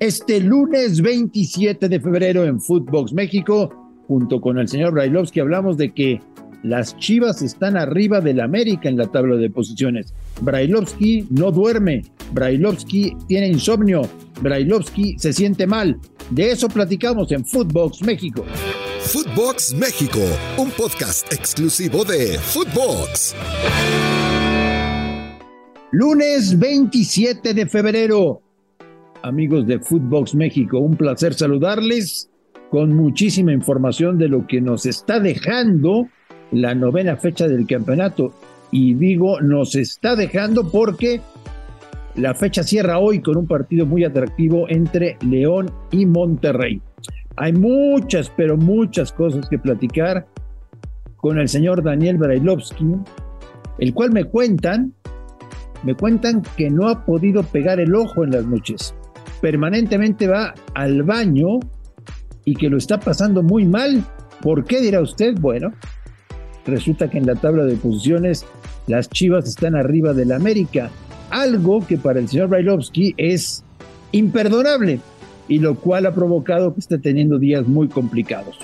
Este lunes 27 de febrero en Footbox México, junto con el señor Brailovsky, hablamos de que las Chivas están arriba del América en la tabla de posiciones. Brailovsky no duerme, Brailovsky tiene insomnio, Brailovsky se siente mal. De eso platicamos en Footbox México. Footbox México, un podcast exclusivo de Footbox. Lunes 27 de febrero. Amigos de Footbox México, un placer saludarles con muchísima información de lo que nos está dejando la novena fecha del campeonato. Y digo, nos está dejando porque la fecha cierra hoy con un partido muy atractivo entre León y Monterrey. Hay muchas, pero muchas cosas que platicar con el señor Daniel Brailovsky, el cual me cuentan me cuentan que no ha podido pegar el ojo en las noches. Permanentemente va al baño y que lo está pasando muy mal. ¿Por qué dirá usted? Bueno, resulta que en la tabla de posiciones las Chivas están arriba del América, algo que para el señor Brailovsky es imperdonable y lo cual ha provocado que esté teniendo días muy complicados.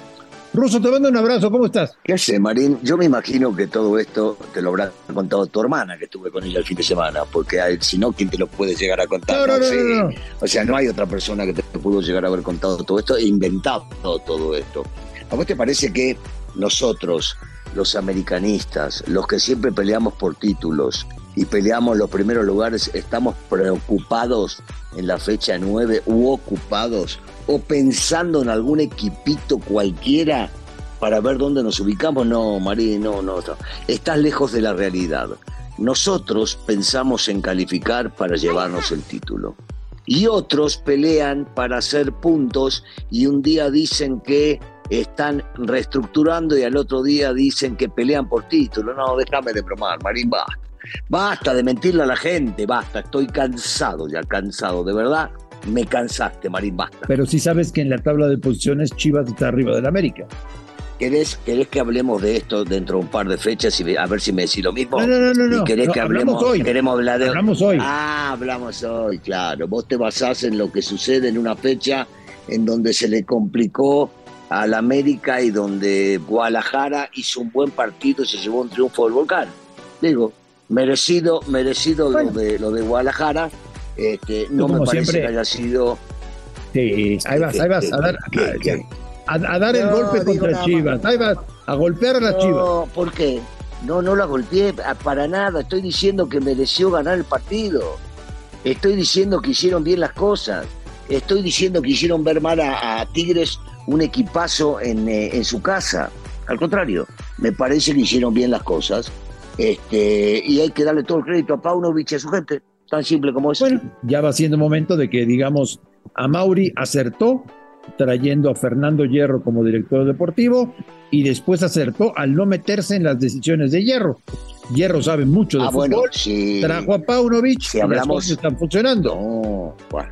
Ruso, te mando un abrazo, ¿cómo estás? ¿Qué sé, Marín? Yo me imagino que todo esto te lo habrá contado tu hermana, que estuve con ella el fin de semana, porque si no, ¿quién te lo puede llegar a contar? No, no, no, sé. no, no. O sea, no hay otra persona que te pudo llegar a haber contado todo esto e inventado todo esto. ¿A vos te parece que nosotros, los americanistas, los que siempre peleamos por títulos y peleamos los primeros lugares, estamos preocupados en la fecha 9 u ocupados o pensando en algún equipito cualquiera para ver dónde nos ubicamos? No, María, no, no, no. Estás lejos de la realidad. Nosotros pensamos en calificar para llevarnos el título. Y otros pelean para hacer puntos y un día dicen que están reestructurando y al otro día dicen que pelean por título. No, déjame de bromar, Marín, basta. Basta de mentirle a la gente, basta. Estoy cansado ya, cansado. De verdad, me cansaste, Marín, basta. Pero sí sabes que en la tabla de posiciones Chivas está arriba del América. ¿Querés, querés que hablemos de esto dentro de un par de fechas y a ver si me decís lo mismo? No, no, no, no, ¿Y querés No, que hablamos hablemos, hoy. queremos hablar de... Hablamos hoy. Ah, hablamos hoy, claro. Vos te basás en lo que sucede en una fecha en donde se le complicó al América y donde Guadalajara hizo un buen partido y se llevó un triunfo del Volcán. Digo, merecido, merecido Bueno. lo, de, lo de Guadalajara. Este, no como me parece siempre- que haya sido... Sí, ahí vas, ahí vas a dar, a, a dar el No, golpe contra Chivas. Ahí vas a golpear a las Chivas. No, ¿por qué? No, no la golpeé para nada. Estoy diciendo que mereció ganar el partido. Estoy diciendo que hicieron bien las cosas. Estoy diciendo que hicieron ver mal a, a Tigres un equipazo en, eh, en su casa. Al contrario, me parece que hicieron bien las cosas. Este, y hay que darle todo el crédito a Paunovic y a su gente. Tan simple como eso. Bueno, ya va siendo momento de que, digamos, a Mauri acertó trayendo a Fernando Hierro como director deportivo y después acertó al no meterse en las decisiones de Hierro. Hierro sabe mucho de ah, fútbol, bueno, sí. trajo a Paunovic Si y las hablamos- cosas están funcionando. No, bueno,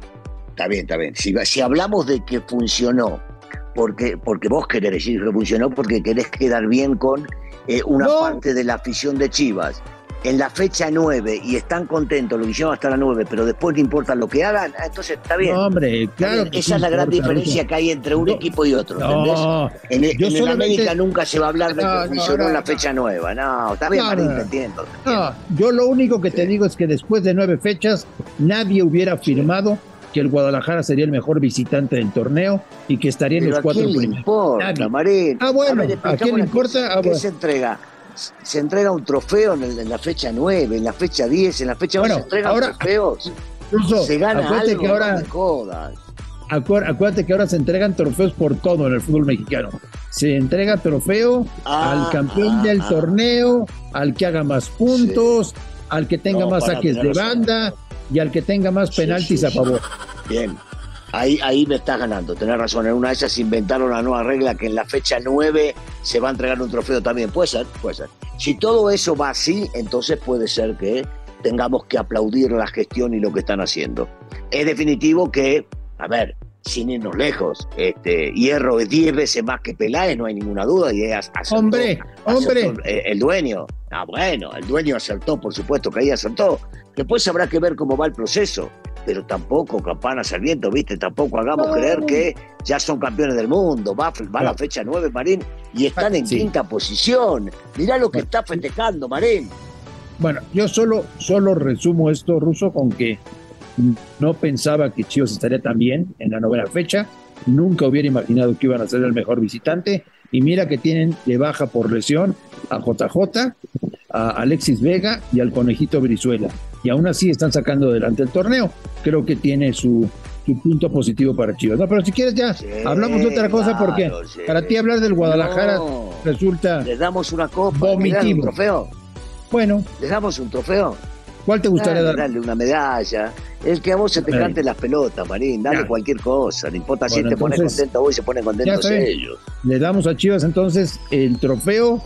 está bien, está bien. Si, si hablamos de que funcionó, porque, porque vos querés decir que funcionó porque querés quedar bien con eh, una No. parte de la afición de Chivas. En la fecha 9 y están contentos, lo que hicieron hasta la 9, pero después no importa lo que hagan, ah, entonces está bien. No, hombre, claro. que Esa es la gran diferencia que hay entre un No. equipo y otro, ¿entendés? No, En, yo en el solamente- América nunca se va a hablar de que funcionó en la fecha nueva. No, está bien, Marín, no, te entiendo. Yo lo único que te digo es que después de nueve fechas nadie hubiera afirmado que el Guadalajara sería el mejor visitante del torneo y que estaría en Pero los ¿a cuatro quién le primeros. importa, Nadie. Marín? Ah, bueno, ¿a quién le importa? Ah, ¿Qué bueno. se entrega? Se entrega un trofeo en, el- en la fecha 9, en la fecha 10, en la fecha 11 Bueno, se entregan ahora- trofeos. Se gana algo, que ahora, no jodas. acuérdate que ahora se entregan trofeos por todo en el fútbol mexicano. Se entrega trofeo Ah, al campeón ah, del ah. torneo, al que haga más puntos, al que tenga No, más saques de banda y al que tenga más penaltis sí, a favor. Bien. Ahí, ahí me estás ganando, tenés razón. En una de ellas inventaron la nueva regla que en la fecha 9 se va a entregar un trofeo también. Puede ser, puede ser. Si todo eso va así, entonces puede ser que tengamos que aplaudir la gestión y lo que están haciendo. Es definitivo que, a ver, sin irnos lejos, este, Hierro es 10 veces más que Peláez, no hay ninguna duda. Y es, acertó, Hombre, hombre. acertó el dueño. Ah, bueno, el dueño acertó, por supuesto que ahí acertó. Después habrá que ver cómo va el proceso. Pero tampoco campanas al viento, ¿viste? Tampoco hagamos No. creer que ya son campeones del mundo. Va, va la fecha 9, Marín, y están en Sí. quinta posición. Mirá lo que Bueno. está festejando, Marín. Bueno, yo solo, solo resumo esto, Ruso, con que no pensaba que Chivas estaría tan bien en la novena fecha. Nunca hubiera imaginado que iban a ser el mejor visitante. Y mira que tienen de baja por lesión a JJ, a Alexis Vega y al Conejito Brizuela. Y aún así están sacando adelante el torneo. Creo que tiene su, su punto positivo para Chivas. No, pero si quieres ya, Sí, hablamos de otra cosa porque sí. para ti hablar del Guadalajara No. resulta, Les damos una copa, ¿les dan un Vomitivo. trofeo? bueno, ¿Les damos un trofeo? ¿cuál te gustaría Dale, dar? Darle una medalla. Es que a vos se te canten las pelotas, Marín. Dale Ya. cualquier cosa. No importa si te pones contento vos y se ponen contentos ellos. Le damos a Chivas entonces el trofeo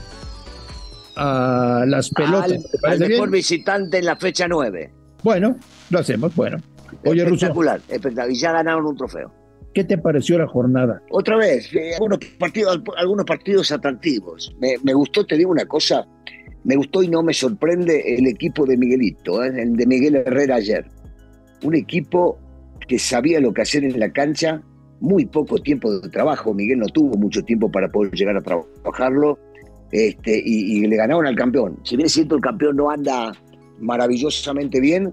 a las pelotas. al, ¿Te al mejor bien? visitante en la fecha 9. Bueno, lo hacemos. Bueno, oye, Ruso, espectacular, espectacular. Y ya ganaron un trofeo. ¿qué te pareció la jornada? Otra vez, eh, algunos, partidos, algunos partidos atractivos. Me, me gustó, te digo una cosa, me gustó y no me sorprende el equipo de Miguelito, ¿eh? el de Miguel Herrera ayer. Un equipo que sabía lo que hacer en la cancha, muy poco tiempo de trabajo. Miguel no tuvo mucho tiempo para poder llegar a trabajarlo este, y, y le ganaron al campeón. Si bien es cierto, el campeón no anda maravillosamente bien,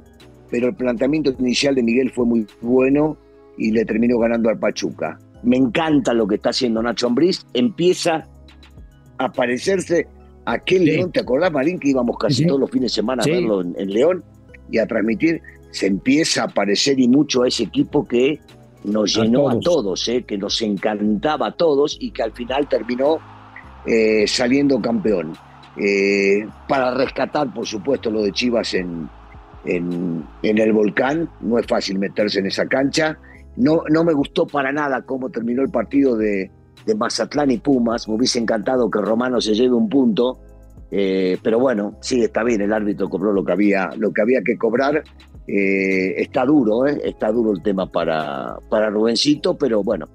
pero el planteamiento inicial de Miguel fue muy bueno y le terminó ganando al Pachuca. Me encanta lo que está haciendo Nacho Ambriz. Empieza a parecerse a aquel Sí. León. ¿Te acordás, Marín, que íbamos casi Sí. todos los fines de semana Sí. a verlo en, en León y a transmitir? Se empieza a parecer y mucho a ese equipo que nos llenó a todos. todos, eh, que nos encantaba a todos y que al final terminó eh, saliendo campeón. Eh, para rescatar, por supuesto, lo de Chivas en, en, el volcán, no es fácil meterse en esa cancha. No, no me gustó para nada cómo terminó el partido de, Mazatlán y Pumas. Me hubiese encantado que Romano se lleve un punto. Eh, pero bueno, sí, está bien, el árbitro cobró lo que había, lo que había que cobrar. Está duro, está duro el tema para, para Rubencito, pero bueno,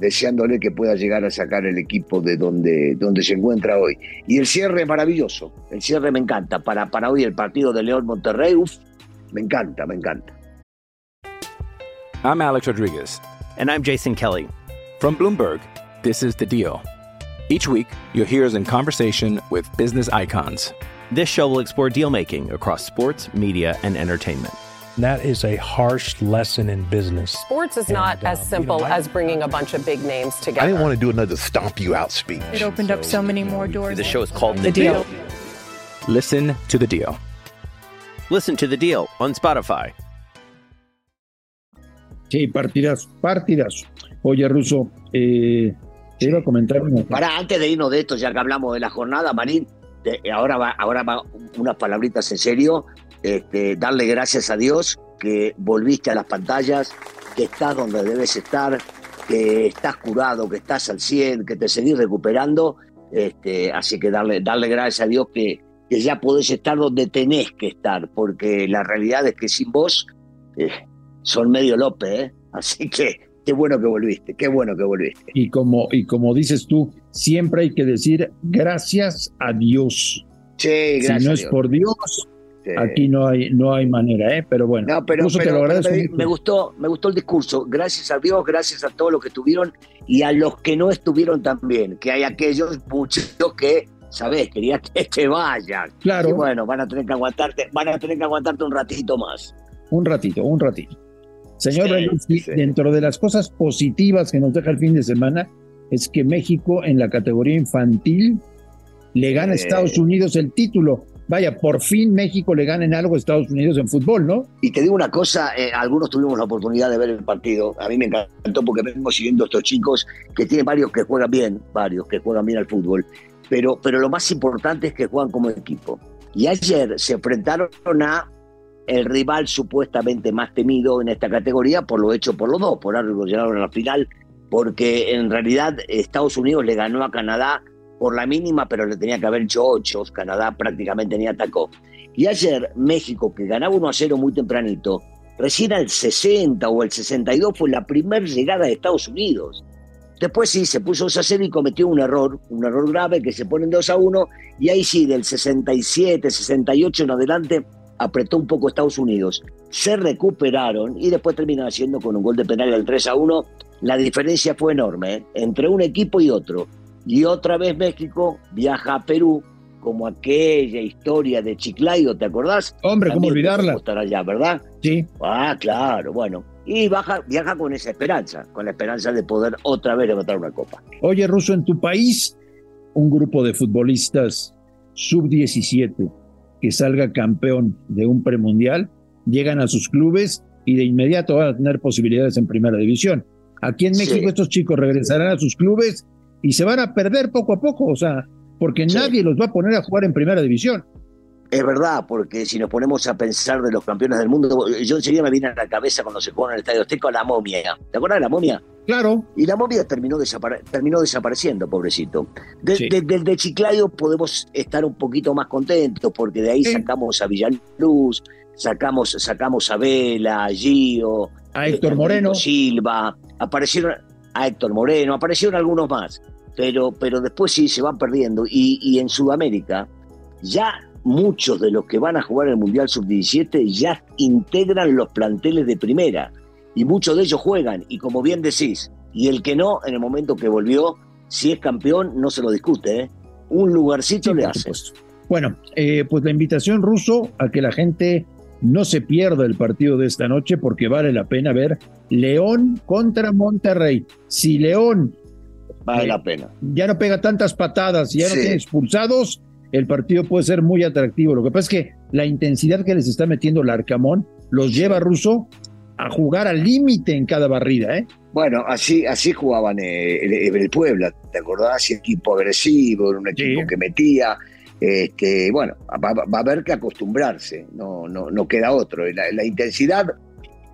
deseándole que pueda llegar a sacar el equipo de donde, donde se encuentra hoy. Y el cierre es maravilloso, el cierre me encanta. Para, para hoy el partido de León Monterrey, uf, me encanta, me encanta. I'm Alex Rodriguez. And I'm Jason Kelly. From Bloomberg, this is The Deal. Each week, you'll hear us in conversation with business icons. This show will explore deal making across sports, media, and entertainment. That is a harsh lesson in business. Sports is not And, uh, as you know, simple I- as bringing a bunch of big names together. I didn't want to do another stomp you out speech. It opened up so many more doors. The show is called The The Deal. Listen to the deal. Listen to The Deal on Spotify. Sí, partidazo, partidazo. Oye, Ruso, eh, te iba a comentar una Para antes de irnos de esto, ya que hablamos de la jornada, Marín, te- ahora va, ahora va unas palabritas en serio. Este, darle gracias a Dios que volviste a las pantallas, que estás donde debes estar, que estás curado, que estás al 100, que te seguís recuperando. Este, así que darle, darle gracias a Dios que, que ya podés estar donde tenés que estar, porque la realidad es que sin vos eh, son medio López, ¿eh? Así que qué bueno que volviste, qué bueno que volviste. Y como, y como dices tú, siempre hay que decir gracias a Dios. Sí, gracias. si no es por Dios, Sí. aquí no hay, no hay manera, ¿eh? Pero bueno, No, pero, te lo pero agradezco me, gustó, me gustó el discurso. Gracias a Dios, gracias a todos los que estuvieron y a los que no estuvieron también. Que hay aquellos muchos que, sabes, querían que te vayan. Claro. Y bueno, van a tener que aguantarte, van a tener que aguantarte un ratito más. Un ratito, un ratito. Señor Sí, sí. dentro de las cosas positivas que nos deja el fin de semana es que México en la categoría infantil le gana a. Estados Unidos el título. Vaya, por fin México le gana en algo a Estados Unidos en fútbol, ¿no? Y te digo una cosa, eh, algunos tuvimos la oportunidad de ver el partido. A mí me encantó porque vengo siguiendo a estos chicos que tienen varios que juegan bien, varios que juegan bien al fútbol. Pero, pero lo más importante es que juegan como equipo. Y ayer se enfrentaron a el rival supuestamente más temido en esta categoría por lo hecho por los dos, por algo llegaron a la final, porque en realidad Estados Unidos le ganó a Canadá por la mínima, pero le tenía que haber hecho ocho, Canadá prácticamente ni atacó. Y ayer México, que ganaba 1 a 0 muy tempranito, recién al 60 o el 62 fue la primera llegada de Estados Unidos. Después sí, se puso 2 a 0 y cometió un error, un error grave que se pone en 2 a 1 y ahí sí, del 67, 68 en adelante, apretó un poco Estados Unidos. Se recuperaron y después terminaron haciendo con un gol de penal del 3 a 1. La diferencia fue enorme ¿eh? entre un equipo y otro. Y otra vez México viaja a Perú como aquella historia de Chiclayo, ¿te acordás? Hombre, ¿cómo olvidarla? Estar allá, ¿verdad? Sí. Ah, claro, bueno. Y baja, viaja con esa esperanza, con la esperanza de poder otra vez levantar una copa. Oye, Russo, en tu país, un grupo de futbolistas sub-17 que salga campeón de un premundial, llegan a sus clubes y de inmediato van a tener posibilidades en primera división. Aquí en México estos chicos regresarán a sus clubes y se van a perder poco a poco, o sea, porque nadie los va a poner a jugar en primera división. Es verdad, porque si nos ponemos a pensar de los campeones del mundo, yo enseguida me vine a la cabeza cuando se jugó en el Estadio Azteca la momia. ¿Te acuerdas de la momia? Claro. Y la momia terminó, terminó desapareciendo, pobrecito. Desde de, de, Chiclayo podemos estar un poquito más contentos, porque de ahí sacamos a Villaluz, sacamos, sacamos a Vela, a Gio, a Héctor Moreno. Silva, aparecieron a Héctor Moreno, aparecieron algunos más. Pero, pero después sí se van perdiendo. Y, y en Sudamérica ya muchos de los que van a jugar el Mundial Sub-17 ya integran los planteles de primera y muchos de ellos juegan y como bien decís, y el que no, en el momento que volvió, si es campeón, no se lo discute, ¿eh? un lugarcito le hace. Bueno, eh, pues la invitación ruso a que la gente no se pierda el partido de esta noche porque vale la pena ver León contra Monterrey. Si León vale la pena. Ya no pega tantas patadas, ya no tiene expulsados, el partido puede ser muy atractivo. Lo que pasa es que la intensidad que les está metiendo el Arcamón los lleva a Russo a jugar al límite en cada barrida, ¿eh? Bueno, así, así jugaban eh, el, Puebla, ¿te acordás? Equipo agresivo, un equipo que metía. Este, bueno, va, a haber que acostumbrarse, no, no, no queda otro. La, intensidad,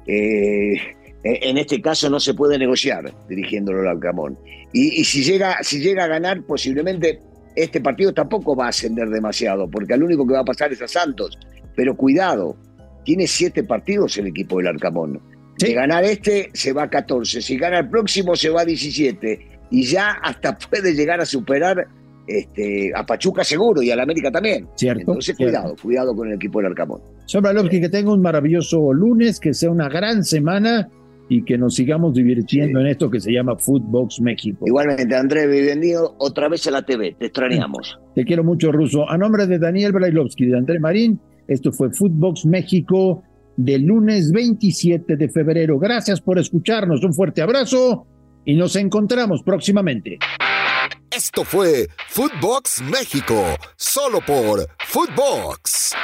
eh, en este caso, no se puede negociar dirigiéndolo al Arcamón. Y, y si, llega, si llega a ganar, posiblemente este partido tampoco va a ascender demasiado, porque al único que va a pasar es a Santos. Pero cuidado, tiene siete partidos el equipo del Arcamón. Si ganar este, se va a 14. Si gana el próximo, se va a 17. Y ya hasta puede llegar a superar este, a Pachuca seguro y a la América también. Cierto. Entonces, cuidado, cuidado con el equipo del Arcamón. Sombra que tenga un maravilloso lunes, que sea una gran semana y que nos sigamos divirtiendo en esto que se llama Footbox México. Igualmente, Andrés, bienvenido otra vez a la TV, te extrañamos. Te quiero mucho, Ruso. A nombre de Daniel Brailovsky y de Andrés Marín, esto fue Footbox México del lunes 27 de febrero. Gracias por escucharnos, un fuerte abrazo y nos encontramos próximamente. Esto fue Footbox México, solo por Footbox.